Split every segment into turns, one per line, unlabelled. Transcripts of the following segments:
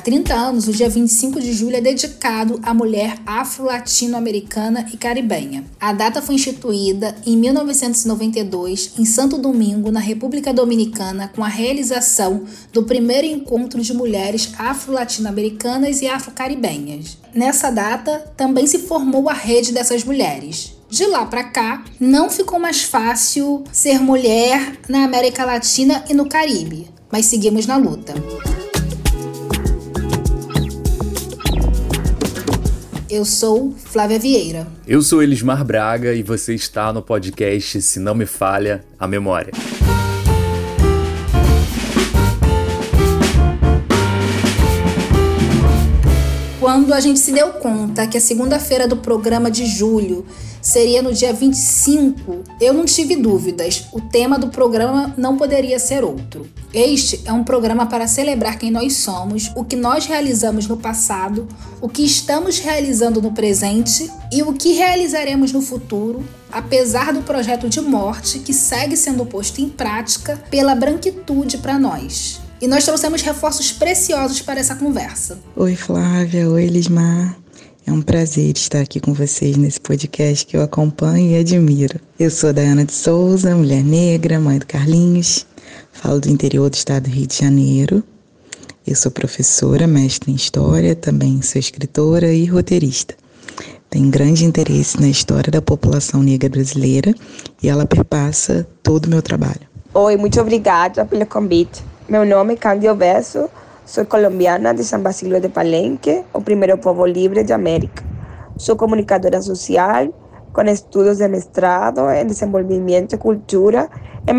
Há 30 anos, o dia 25 de julho é dedicado à mulher afro-latino-americana e caribenha. A data foi instituída em 1992 em Santo Domingo, na República Dominicana, com a realização do primeiro encontro de mulheres afro-latino-americanas e afro-caribenhas. Nessa data, também se formou a rede dessas mulheres. De lá para cá, não ficou mais fácil ser mulher na América Latina e no Caribe, mas seguimos na luta. Eu sou Flávia Vieira.
Eu sou Elismar Braga e você está no podcast Se Não Me Falha a Memória.
Quando a gente se deu conta que a segunda-feira do programa de julho seria no dia 25, eu não tive dúvidas. O tema do programa não poderia ser outro. Este é um programa para celebrar quem nós somos, o que nós realizamos no passado, o que estamos realizando no presente e o que realizaremos no futuro, apesar do projeto de morte que segue sendo posto em prática pela branquitude para nós. E nós trouxemos reforços preciosos para essa conversa.
Oi, Flávia. Oi, Elismar. É um prazer estar aqui com vocês nesse podcast que eu acompanho e admiro. Eu sou Dayana de Souza, mulher negra, mãe do Carlinhos. Falo do interior do estado do Rio de Janeiro. Eu sou professora, mestre em História, também sou escritora e roteirista. Tenho grande interesse na história da população negra brasileira e ela perpassa todo o meu trabalho.
Oi, muito obrigada pelo convite. Meu nome é Cândido Verso, sou colombiana de São Basilio de Palenque, o primeiro povo livre de América. Sou comunicadora social, com estudos de mestrado em desenvolvimento e cultura e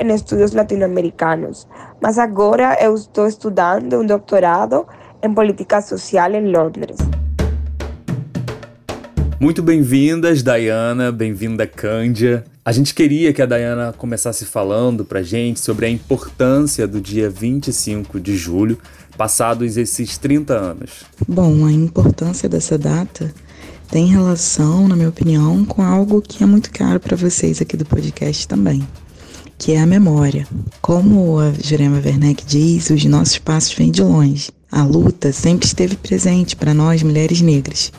em estudos latino-americanos. Mas agora estou estudando um doutorado em política social em Londres.
Muito bem-vindas, Dayana, bem-vinda, Cândia. A gente queria que a Dayana começasse falando pra gente sobre a importância do dia 25 de julho, passados esses 30 anos.
Bom, a importância dessa data tem relação, na minha opinião, com algo que é muito caro para vocês aqui do podcast também, que é a memória. Como a Jurema Werneck diz, os nossos passos vêm de longe. A luta sempre esteve presente para nós, mulheres negras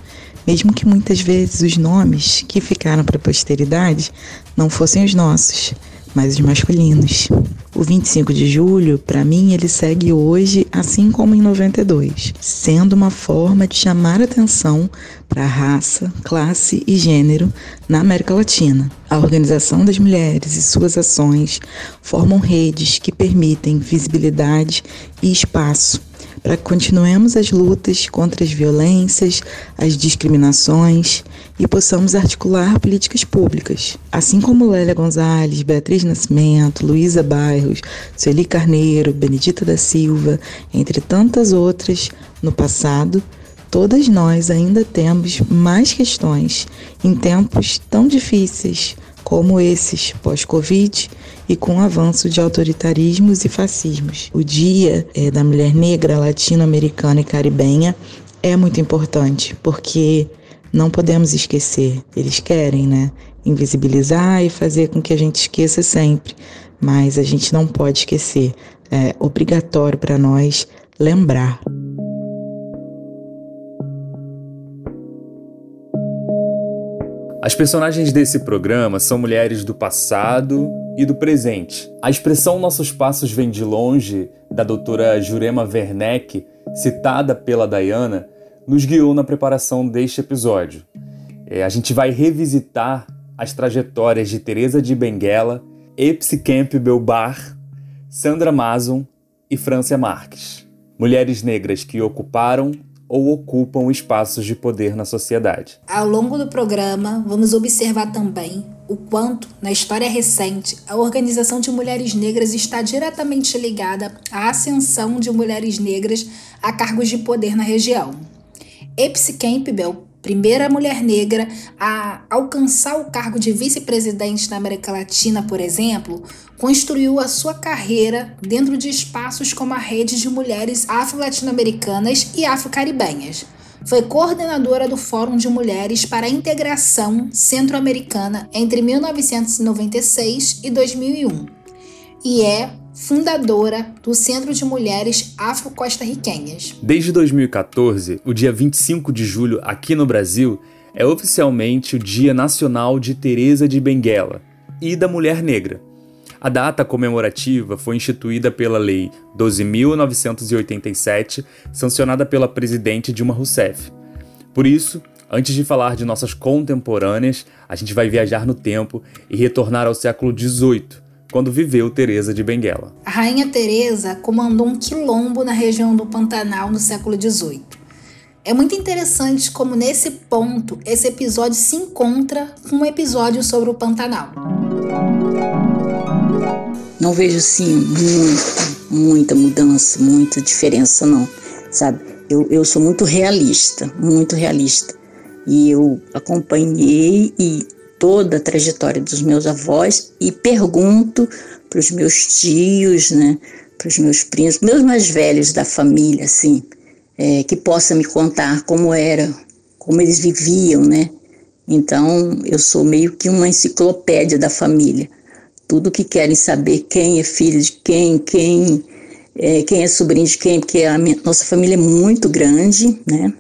mesmo que muitas vezes os nomes que ficaram para a posteridade não fossem os nossos, mas os masculinos. O 25 de julho, para mim, ele segue hoje, assim como em 92, sendo uma forma de chamar atenção para raça, classe e gênero na América Latina. A organização das mulheres e suas ações formam redes que permitem visibilidade e espaço para que continuemos as lutas contra as violências, as discriminações e possamos articular políticas públicas. Assim como Lélia Gonzalez, Beatriz Nascimento, Luísa Bairros, Sueli Carneiro, Benedita da Silva, entre tantas outras no passado, todas nós ainda temos mais questões em tempos tão difíceis como esses pós-Covid e com o avanço de autoritarismos e fascismos. O Dia é, da Mulher Negra, Latino-Americana e Caribenha é muito importante, porque não podemos esquecer. Eles querem, né? Invisibilizar e fazer com que a gente esqueça sempre, mas a gente não pode esquecer. É obrigatório para nós lembrar.
As personagens desse programa são mulheres do passado e do presente. A expressão Nossos Passos Vêm de Longe, da doutora Jurema Werneck, citada pela Dayana, nos guiou na preparação deste episódio. É, a gente vai revisitar as trajetórias de Teresa de Benguela, Epsi Campbell Bar, Sandra Mason e Francia Marques. Mulheres negras que ocuparam ou ocupam espaços de poder na sociedade.
Ao longo do programa, vamos observar também o quanto, na história recente, a organização de mulheres negras está diretamente ligada à ascensão de mulheres negras a cargos de poder na região. Epsi Campbell primeira mulher negra a alcançar o cargo de vice-presidente na América Latina, por exemplo, construiu a sua carreira dentro de espaços como a rede de mulheres afro-latino-americanas e afro-caribenhas. Foi coordenadora do Fórum de Mulheres para a Integração Centro-Americana entre 1996 e 2001 e é fundadora do Centro de Mulheres Afro-Costarriquenhas.
Desde 2014, o dia 25 de julho aqui no Brasil é oficialmente o Dia Nacional de Teresa de Benguela e da Mulher Negra. A data comemorativa foi instituída pela Lei 12.987, sancionada pela presidente Dilma Rousseff. Por isso, antes de falar de nossas contemporâneas, a gente vai viajar no tempo e retornar ao século XVIII, quando viveu Teresa de Benguela.
A rainha Teresa comandou um quilombo na região do Pantanal no século XVIII. É muito interessante como nesse ponto esse episódio se encontra com um episódio sobre o Pantanal.
Não vejo sim muita, muita mudança, muita diferença não, sabe? Eu, eu sou muito realista, muito realista. E eu acompanhei e toda a trajetória dos meus avós e pergunto para os meus tios, né, para os meus primos, meus mais velhos da família, assim, é, que possa me contar como era, como eles viviam, né? Então eu sou meio que uma enciclopédia da família. Tudo que querem saber quem é filho de quem, quem é, quem é sobrinho de quem, porque a minha, nossa família é muito grande, né?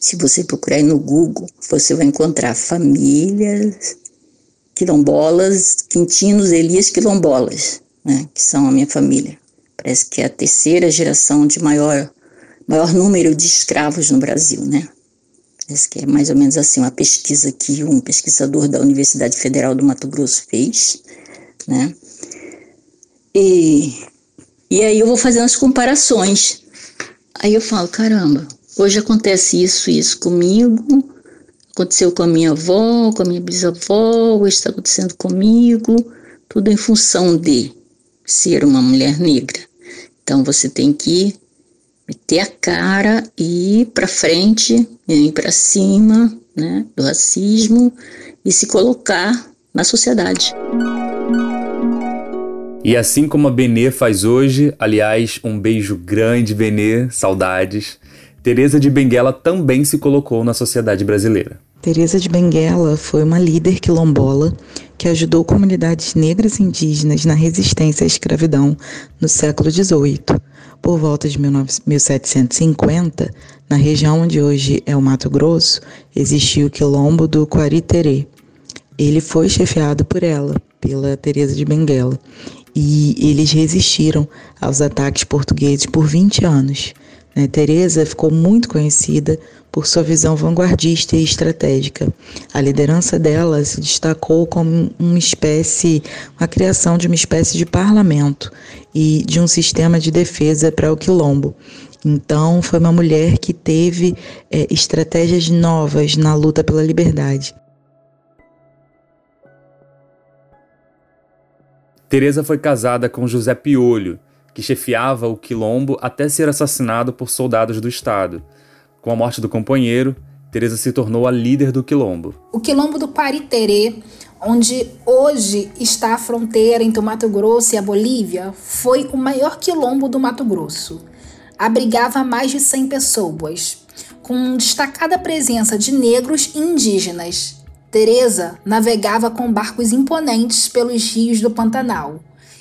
Se você procurar aí no Google, você vai encontrar famílias quilombolas, Quintinos Elias quilombolas, né, que são a minha família. Parece que é a terceira geração de maior, maior número de escravos no Brasil, né? Parece que é mais ou menos assim uma pesquisa que um pesquisador da Universidade Federal do Mato Grosso fez, né? E, e aí eu vou fazendo as comparações. Aí eu falo, caramba, Hoje acontece isso, isso comigo, aconteceu com a minha avó, com a minha bisavó, hoje está acontecendo comigo, tudo em função de ser uma mulher negra. Então você tem que meter a cara e ir para frente, ir para cima, né, do racismo e se colocar na sociedade.
E assim como a Benê faz hoje, aliás, um beijo grande, Benê, saudades. Teresa de Benguela também se colocou na sociedade brasileira.
Teresa de Benguela foi uma líder quilombola que ajudou comunidades negras e indígenas na resistência à escravidão no século XVIII. Por volta de 1750, na região onde hoje é o Mato Grosso, existia o quilombo do Quariterê. Ele foi chefiado por ela, pela Teresa de Benguela, e eles resistiram aos ataques portugueses por 20 anos. Né? Teresa ficou muito conhecida por sua visão vanguardista e estratégica. A liderança dela se destacou como uma espécie, a criação de uma espécie de parlamento e de um sistema de defesa para o quilombo. Então, foi uma mulher que teve é, estratégias novas na luta pela liberdade.
Teresa foi casada com José Piolho, que chefiava o quilombo até ser assassinado por soldados do Estado. Com a morte do companheiro, Teresa se tornou a líder do quilombo.
O quilombo do Pariterê, onde hoje está a fronteira entre o Mato Grosso e a Bolívia, foi o maior quilombo do Mato Grosso. Abrigava mais de 100 pessoas, com destacada presença de negros e indígenas. Teresa navegava com barcos imponentes pelos rios do Pantanal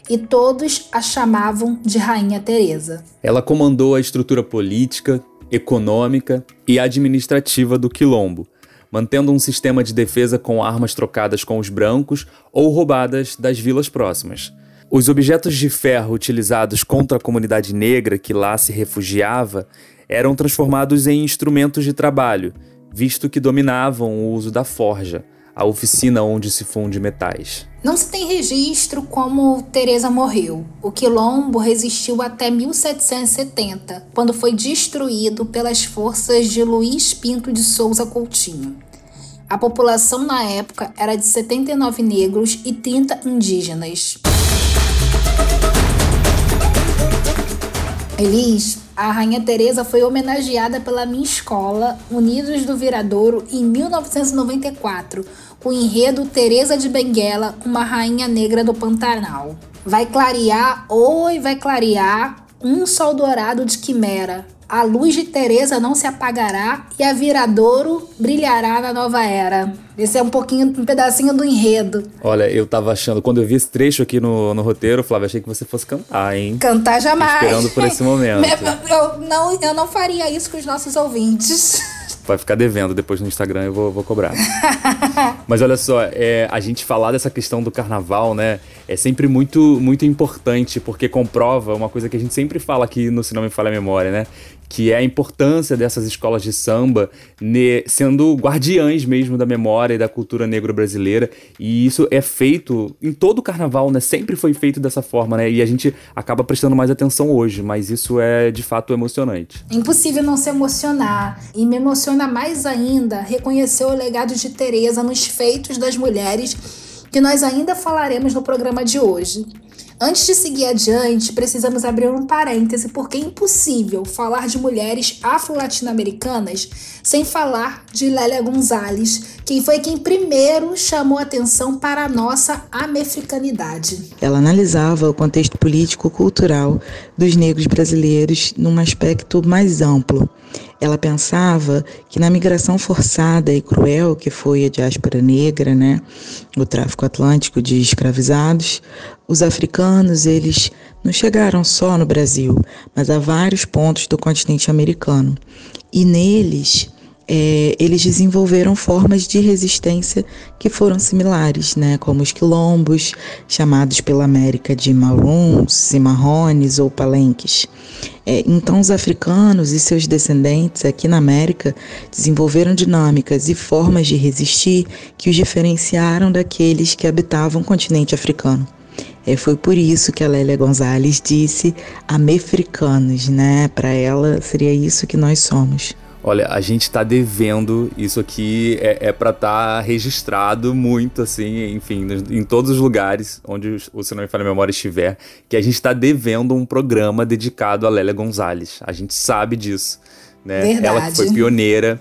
e todos a chamavam de Rainha Teresa.
Ela comandou a estrutura política, econômica e administrativa do Quilombo, mantendo um sistema de defesa com armas trocadas com os brancos ou roubadas das vilas próximas. Os objetos de ferro utilizados contra a comunidade negra que lá se refugiava eram transformados em instrumentos de trabalho, visto que dominavam o uso da forja, a oficina onde se funde metais.
Não se tem registro como Teresa morreu. O quilombo resistiu até 1770, quando foi destruído pelas forças de Luiz Pinto de Souza Coutinho. A população na época era de 79 negros e 30 indígenas. Elis, a Rainha Teresa foi homenageada pela minha escola, Unidos do Viradouro, em 1994, com o enredo Teresa de Benguela, uma rainha negra do Pantanal. Vai clarear, oi, vai clarear, um sol dourado de quimera, a luz de Teresa não se apagará e a Viradouro brilhará na nova era. Esse é um pouquinho, um pedacinho do enredo.
Olha, eu tava achando, quando eu vi esse trecho aqui no, no roteiro, Flávio, achei que você fosse cantar, hein?
Cantar jamais.
Esperando por esse momento.
eu, não, eu não faria isso com os nossos ouvintes.
vai ficar devendo depois no Instagram, eu vou, vou cobrar. Mas olha só, é, a gente falar dessa questão do carnaval, né, é sempre muito, muito importante, porque comprova uma coisa que a gente sempre fala aqui no Se Não Me Falha a Memória, né, que é a importância dessas escolas de samba ne, sendo guardiães mesmo da memória e da cultura negro-brasileira. E isso é feito em todo o carnaval, né? Sempre foi feito dessa forma, né? E a gente acaba prestando mais atenção hoje, mas isso é de fato emocionante.
É impossível não se emocionar. E me emociona mais ainda reconhecer o legado de Teresa nos feitos das mulheres que nós ainda falaremos no programa de hoje. Antes de seguir adiante, precisamos abrir um parêntese porque é impossível falar de mulheres afro-latino-americanas sem falar de Lélia Gonzalez, quem foi quem primeiro chamou atenção para a nossa americanidade.
Ela analisava o contexto político-cultural dos negros brasileiros num aspecto mais amplo. Ela pensava que na migração forçada e cruel que foi a diáspora negra, né, o tráfico atlântico de escravizados, os africanos, eles não chegaram só no Brasil, mas a vários pontos do continente americano. E neles, é, eles desenvolveram formas de resistência que foram similares, né, como os quilombos, chamados pela América de maroons, cimarrones ou palenques. É, então, os africanos e seus descendentes aqui na América desenvolveram dinâmicas e formas de resistir que os diferenciaram daqueles que habitavam o continente africano. É, foi por isso que a Lélia Gonzalez disse amefricanos, né? Para ela seria isso que nós somos.
Olha, a gente está devendo isso aqui é, é para estar tá registrado muito assim, enfim, em todos os lugares onde o Se Não Me Falha a Memória estiver, que a gente está devendo um programa dedicado a Lélia Gonzalez. A gente sabe disso, né?
Verdade.
Ela que foi pioneira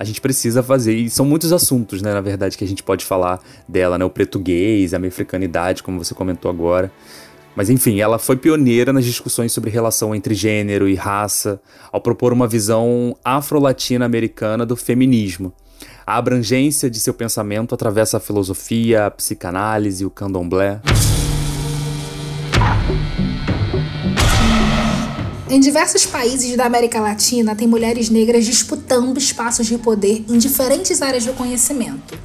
a gente precisa fazer. E são muitos assuntos, né, na verdade, que a gente pode falar dela, né? O português, a africanidade, como você comentou agora. Mas enfim, ela foi pioneira nas discussões sobre relação entre gênero e raça, ao propor uma visão afro-latina-americana do feminismo. A abrangência de seu pensamento atravessa a filosofia, a psicanálise e o candomblé.
Em diversos países da América Latina, tem mulheres negras disputando espaços de poder em diferentes áreas do conhecimento.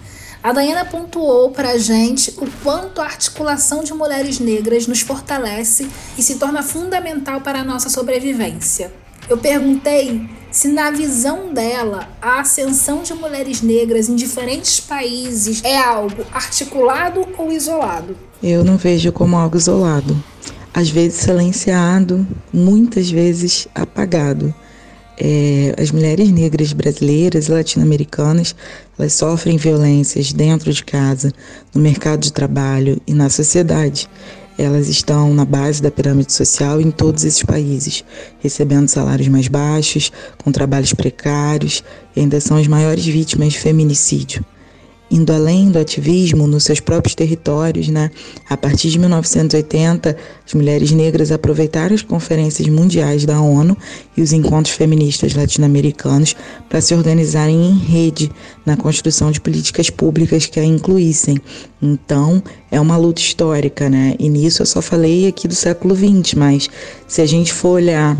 A Dayana pontuou para a gente o quanto a articulação de mulheres negras nos fortalece e se torna fundamental para a nossa sobrevivência. Eu perguntei se, na visão dela, a ascensão de mulheres negras em diferentes países é algo articulado ou isolado.
Eu não vejo como algo isolado às vezes silenciado, muitas vezes apagado. É, as mulheres negras brasileiras e latino-americanas elas sofrem violências dentro de casa, no mercado de trabalho e na sociedade. Elas estão na base da pirâmide social em todos esses países, recebendo salários mais baixos, com trabalhos precários e ainda são as maiores vítimas de feminicídio indo além do ativismo nos seus próprios territórios, né? A partir de 1980, as mulheres negras aproveitaram as conferências mundiais da ONU e os encontros feministas latino-americanos para se organizarem em rede na construção de políticas públicas que a incluíssem. Então, é uma luta histórica, né? E nisso eu só falei aqui do século XX, mas se a gente for olhar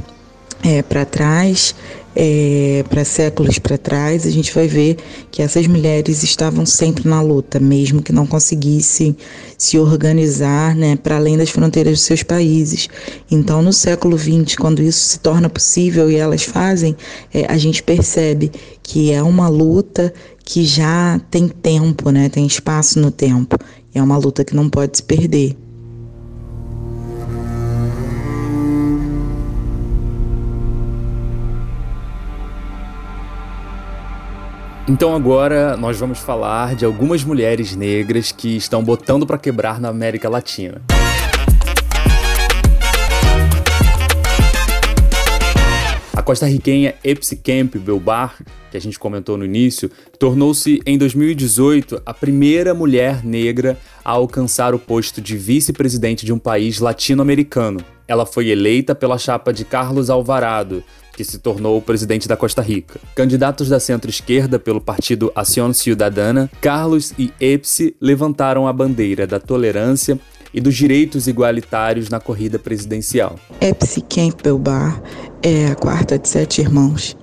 é, para trás, é, para séculos para trás, a gente vai ver que essas mulheres estavam sempre na luta, mesmo que não conseguissem se organizar né, para além das fronteiras dos seus países. Então, no século XX, quando isso se torna possível e elas fazem, é, a gente percebe que é uma luta que já tem tempo, né, tem espaço no tempo. É uma luta que não pode se perder.
Então agora nós vamos falar de algumas mulheres negras que estão botando para quebrar na América Latina. A costarriquenha Epsi Camp Belbar, que a gente comentou no início, tornou-se em 2018 a primeira mulher negra a alcançar o posto de vice-presidente de um país latino-americano. Ela foi eleita pela chapa de Carlos Alvarado, que se tornou o presidente da Costa Rica. Candidatos da centro-esquerda pelo partido Ação Ciudadana, Carlos e Epsi levantaram a bandeira da tolerância e dos direitos igualitários na corrida presidencial.
Epsi Campbell Bar é a quarta de sete irmãos.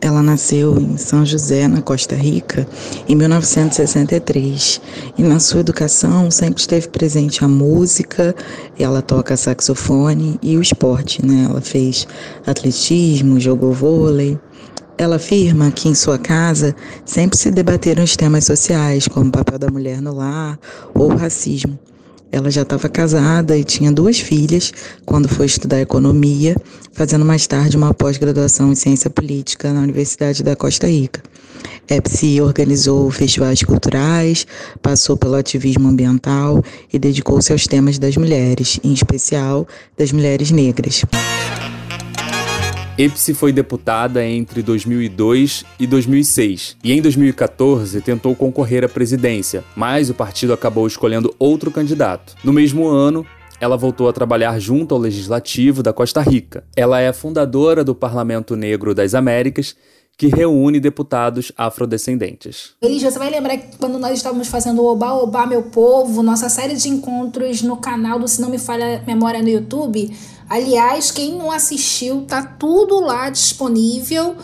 Ela nasceu em São José, na Costa Rica, em 1963. E na sua educação sempre esteve presente a música, ela toca saxofone e o esporte, né? Ela fez atletismo, jogou vôlei. Ela afirma que em sua casa sempre se debateram os temas sociais, como o papel da mulher no lar ou o racismo. Ela já estava casada e tinha duas filhas quando foi estudar economia, fazendo mais tarde uma pós-graduação em ciência política na Universidade da Costa Rica. Epsi organizou festivais culturais, passou pelo ativismo ambiental e dedicou-se aos temas das mulheres, em especial das mulheres negras.
Epsi foi deputada entre 2002 e 2006 e em 2014 tentou concorrer à presidência, mas o partido acabou escolhendo outro candidato. No mesmo ano, ela voltou a trabalhar junto ao Legislativo da Costa Rica. Ela é fundadora do Parlamento Negro das Américas que reúne deputados afrodescendentes.
Elija, você vai lembrar que quando nós estávamos fazendo o Oba Oba Meu Povo, nossa série de encontros no canal do Se Não Me Falha Memória no YouTube, Aliás, quem não assistiu, tá tudo lá disponível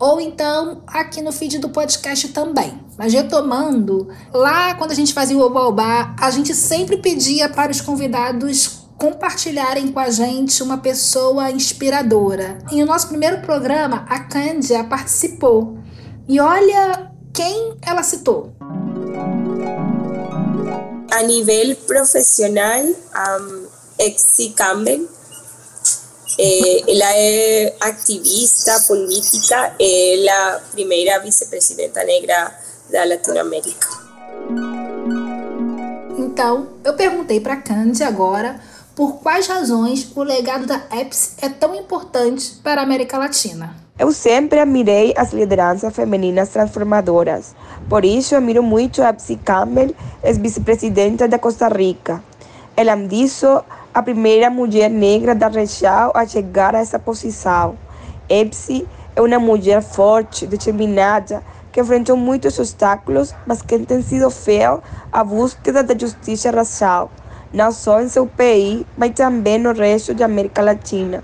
ou então aqui no feed do podcast também. Mas retomando, lá quando a gente fazia o Oba a gente sempre pedia para os convidados compartilharem com a gente uma pessoa inspiradora. E no nosso primeiro programa, a Cândia participou. E olha quem ela citou.
A nível profissional, um, Exi Campbell Eh, ela é activista política, é a primeira vice-presidenta negra da Latinoamérica.
Então, eu perguntei para Candy agora por quais razões o legado da EPS é tão importante para a América Latina.
Eu sempre admirei as lideranças femininas transformadoras. Por isso, admiro muito a Epsi Campbell, ex-vice-presidenta da Costa Rica. Além disso, a primeira mulher negra da região a chegar a essa posição. Epsi é uma mulher forte, determinada, que enfrentou muitos obstáculos, mas que tem sido fiel à búsqueda da justiça racial, não só em seu país, mas também no resto da América Latina.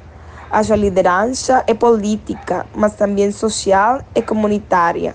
A sua liderança é política, mas também social e comunitária.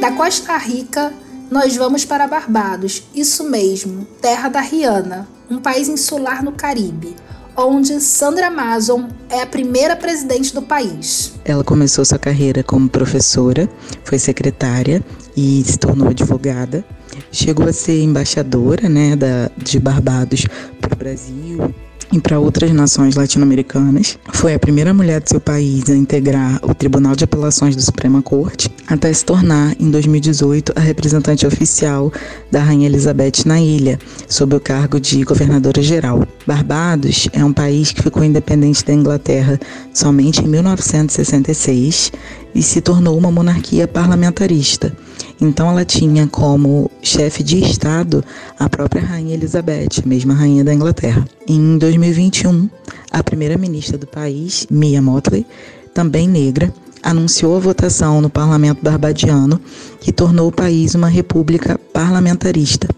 Da Costa Rica, nós vamos para Barbados, isso mesmo, terra da Rihanna, um país insular no Caribe, onde Sandra Mason é a primeira presidente do país.
Ela começou sua carreira como professora, foi secretária e se tornou advogada. Chegou a ser embaixadora né, da, de Barbados para o Brasil e para outras nações latino-americanas. Foi a primeira mulher do seu país a integrar o Tribunal de Apelações da Suprema Corte, até se tornar, em 2018, a representante oficial da Rainha Elizabeth na ilha, sob o cargo de governadora geral. Barbados é um país que ficou independente da Inglaterra somente em 1966 e se tornou uma monarquia parlamentarista. Então ela tinha como chefe de Estado a própria Rainha Elizabeth, a mesma rainha da Inglaterra. Em 2021, a primeira-ministra do país, Mia Motley, também negra, anunciou a votação no parlamento barbadiano que tornou o país uma república parlamentarista.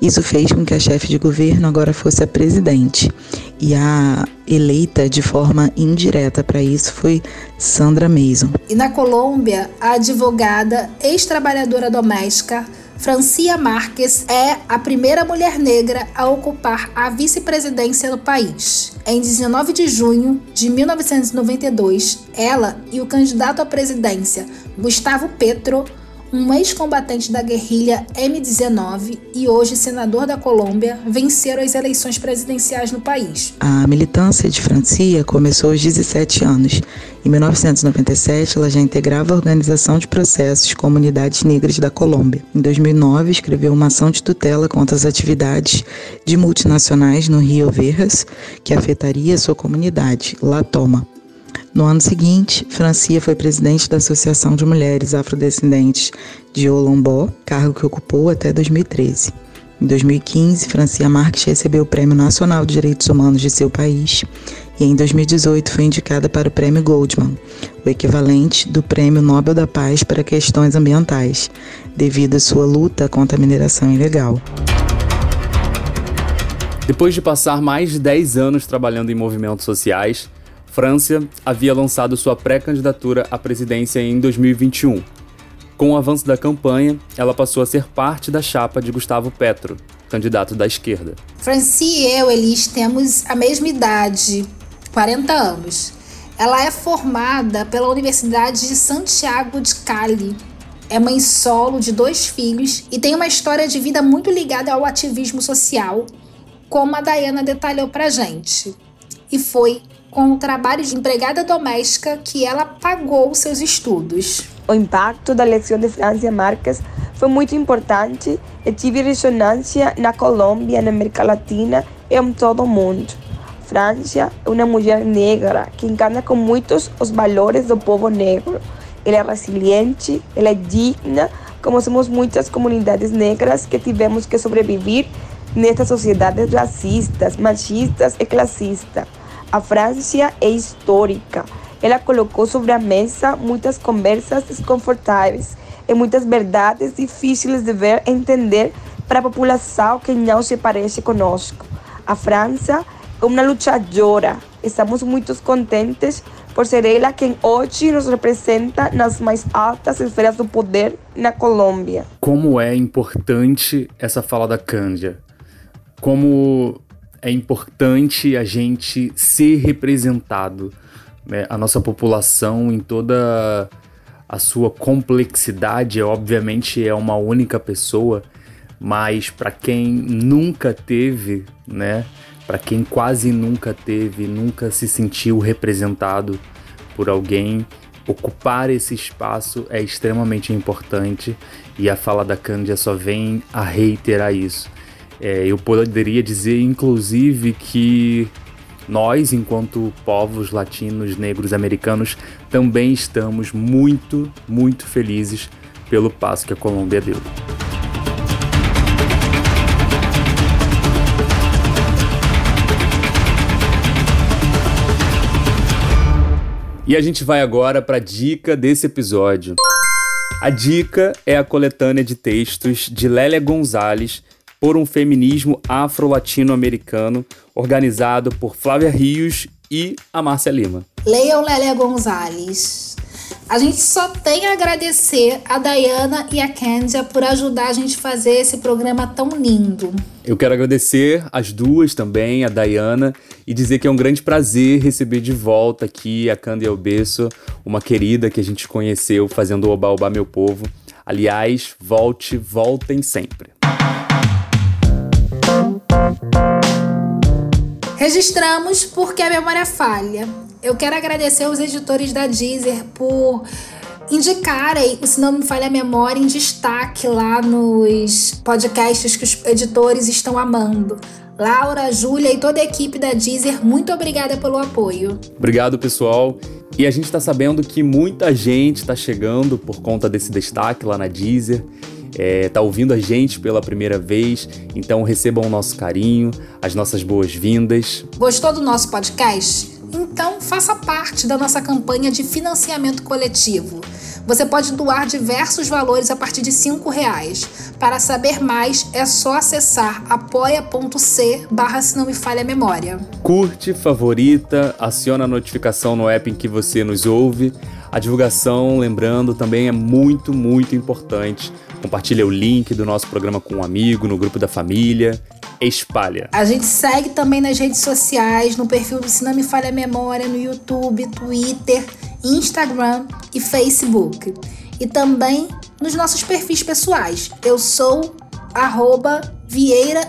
Isso fez com que a chefe de governo agora fosse a presidente. E a eleita de forma indireta para isso foi Sandra Mason.
E na Colômbia, a advogada, ex-trabalhadora doméstica, Francia Marques é a primeira mulher negra a ocupar a vice-presidência no país. Em 19 de junho de 1992, ela e o candidato à presidência, Gustavo Petro, um ex-combatente da guerrilha M19 e hoje senador da Colômbia, venceram as eleições presidenciais no país.
A militância de Francia começou aos 17 anos. Em 1997, ela já integrava a Organização de Processos Comunidades Negras da Colômbia. Em 2009, escreveu uma ação de tutela contra as atividades de multinacionais no Rio Verras, que afetaria sua comunidade, La Toma. No ano seguinte, Francia foi presidente da Associação de Mulheres Afrodescendentes de Olombó, cargo que ocupou até 2013. Em 2015, Francia Marques recebeu o Prêmio Nacional de Direitos Humanos de seu país e em 2018 foi indicada para o Prêmio Goldman, o equivalente do Prêmio Nobel da Paz para questões ambientais, devido à sua luta contra a mineração ilegal.
Depois de passar mais de 10 anos trabalhando em movimentos sociais, França havia lançado sua pré-candidatura à presidência em 2021 com o avanço da campanha, ela passou a ser parte da chapa de Gustavo Petro, candidato da esquerda.
Franci e eu, Elis, temos a mesma idade, 40 anos. Ela é formada pela Universidade de Santiago de Cali. É mãe solo de dois filhos e tem uma história de vida muito ligada ao ativismo social, como a Dayana detalhou pra gente. E foi com o trabalho de empregada doméstica que ela pagou seus estudos.
O impacto da eleição de Francia Marques foi muito importante e tive ressonância na Colômbia, na América Latina e em todo o mundo. Francia é uma mulher negra que encarna com muitos os valores do povo negro. Ela é resiliente, ela é digna, como somos muitas comunidades negras que tivemos que sobreviver nestas sociedades racistas, machistas e classistas. A França é histórica ela colocou sobre a mesa muitas conversas desconfortáveis e muitas verdades difíceis de ver e entender para a população que não se parece conosco. A França é uma lutadora. Estamos muito contentes por ser ela quem hoje nos representa nas mais altas esferas do poder na Colômbia.
Como é importante essa fala da Cândia. Como é importante a gente ser representado né, a nossa população em toda a sua complexidade, obviamente é uma única pessoa, mas para quem nunca teve, né, para quem quase nunca teve, nunca se sentiu representado por alguém, ocupar esse espaço é extremamente importante. E a fala da Cândia só vem a reiterar isso. É, eu poderia dizer, inclusive, que nós, enquanto povos latinos, negros, americanos, também estamos muito, muito felizes pelo passo que a Colômbia deu. E a gente vai agora para a dica desse episódio. A dica é a coletânea de textos de Lélia Gonzalez por um feminismo afro-latino-americano, organizado por Flávia Rios e a Márcia Lima.
Leiam Lélia Gonzalez. A gente só tem a agradecer a Dayana e a Candia por ajudar a gente a fazer esse programa tão lindo.
Eu quero agradecer as duas também, a Dayana, e dizer que é um grande prazer receber de volta aqui a Cândia Albesso, uma querida que a gente conheceu fazendo o Oba Oba Meu Povo. Aliás, volte, voltem sempre.
Registramos porque a memória falha. Eu quero agradecer aos editores da Deezer por indicarem o Se Não Me Falha a Memória em destaque lá nos podcasts que os editores estão amando. Laura, Júlia e toda a equipe da Deezer, muito obrigada pelo apoio.
Obrigado, pessoal. E a gente está sabendo que muita gente está chegando por conta desse destaque lá na Deezer é, tá ouvindo a gente pela primeira vez, então recebam o nosso carinho, as nossas boas-vindas.
Gostou do nosso podcast? Então faça parte da nossa campanha de financiamento coletivo. Você pode doar diversos valores a partir de R$ reais. Para saber mais, é só acessar apoia.c barra se não me falha a memória.
Curte, favorita, aciona a notificação no app em que você nos ouve. A divulgação, lembrando, também é muito, muito importante Compartilha o link do nosso programa com um amigo, no grupo da família. Espalha.
A gente segue também nas redes sociais, no perfil do Se Não Me Falha a Memória, no YouTube, Twitter, Instagram e Facebook. E também nos nossos perfis pessoais. Eu sou arroba Vieira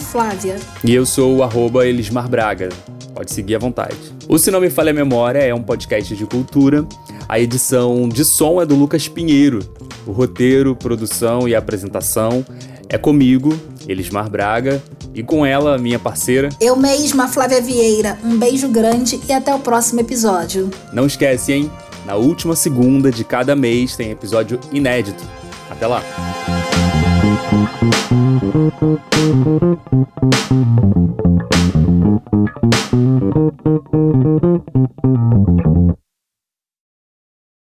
Flávia.
E eu sou o arroba Elismar Braga. Pode seguir à vontade. O Se Não Me Falha a Memória é um podcast de cultura. A edição de som é do Lucas Pinheiro. O roteiro, produção e apresentação é comigo, Elismar Braga, e com ela, minha parceira.
Eu mesma, Flávia Vieira. Um beijo grande e até o próximo episódio.
Não esquece, hein? Na última segunda de cada mês tem episódio inédito. Até lá!
Thank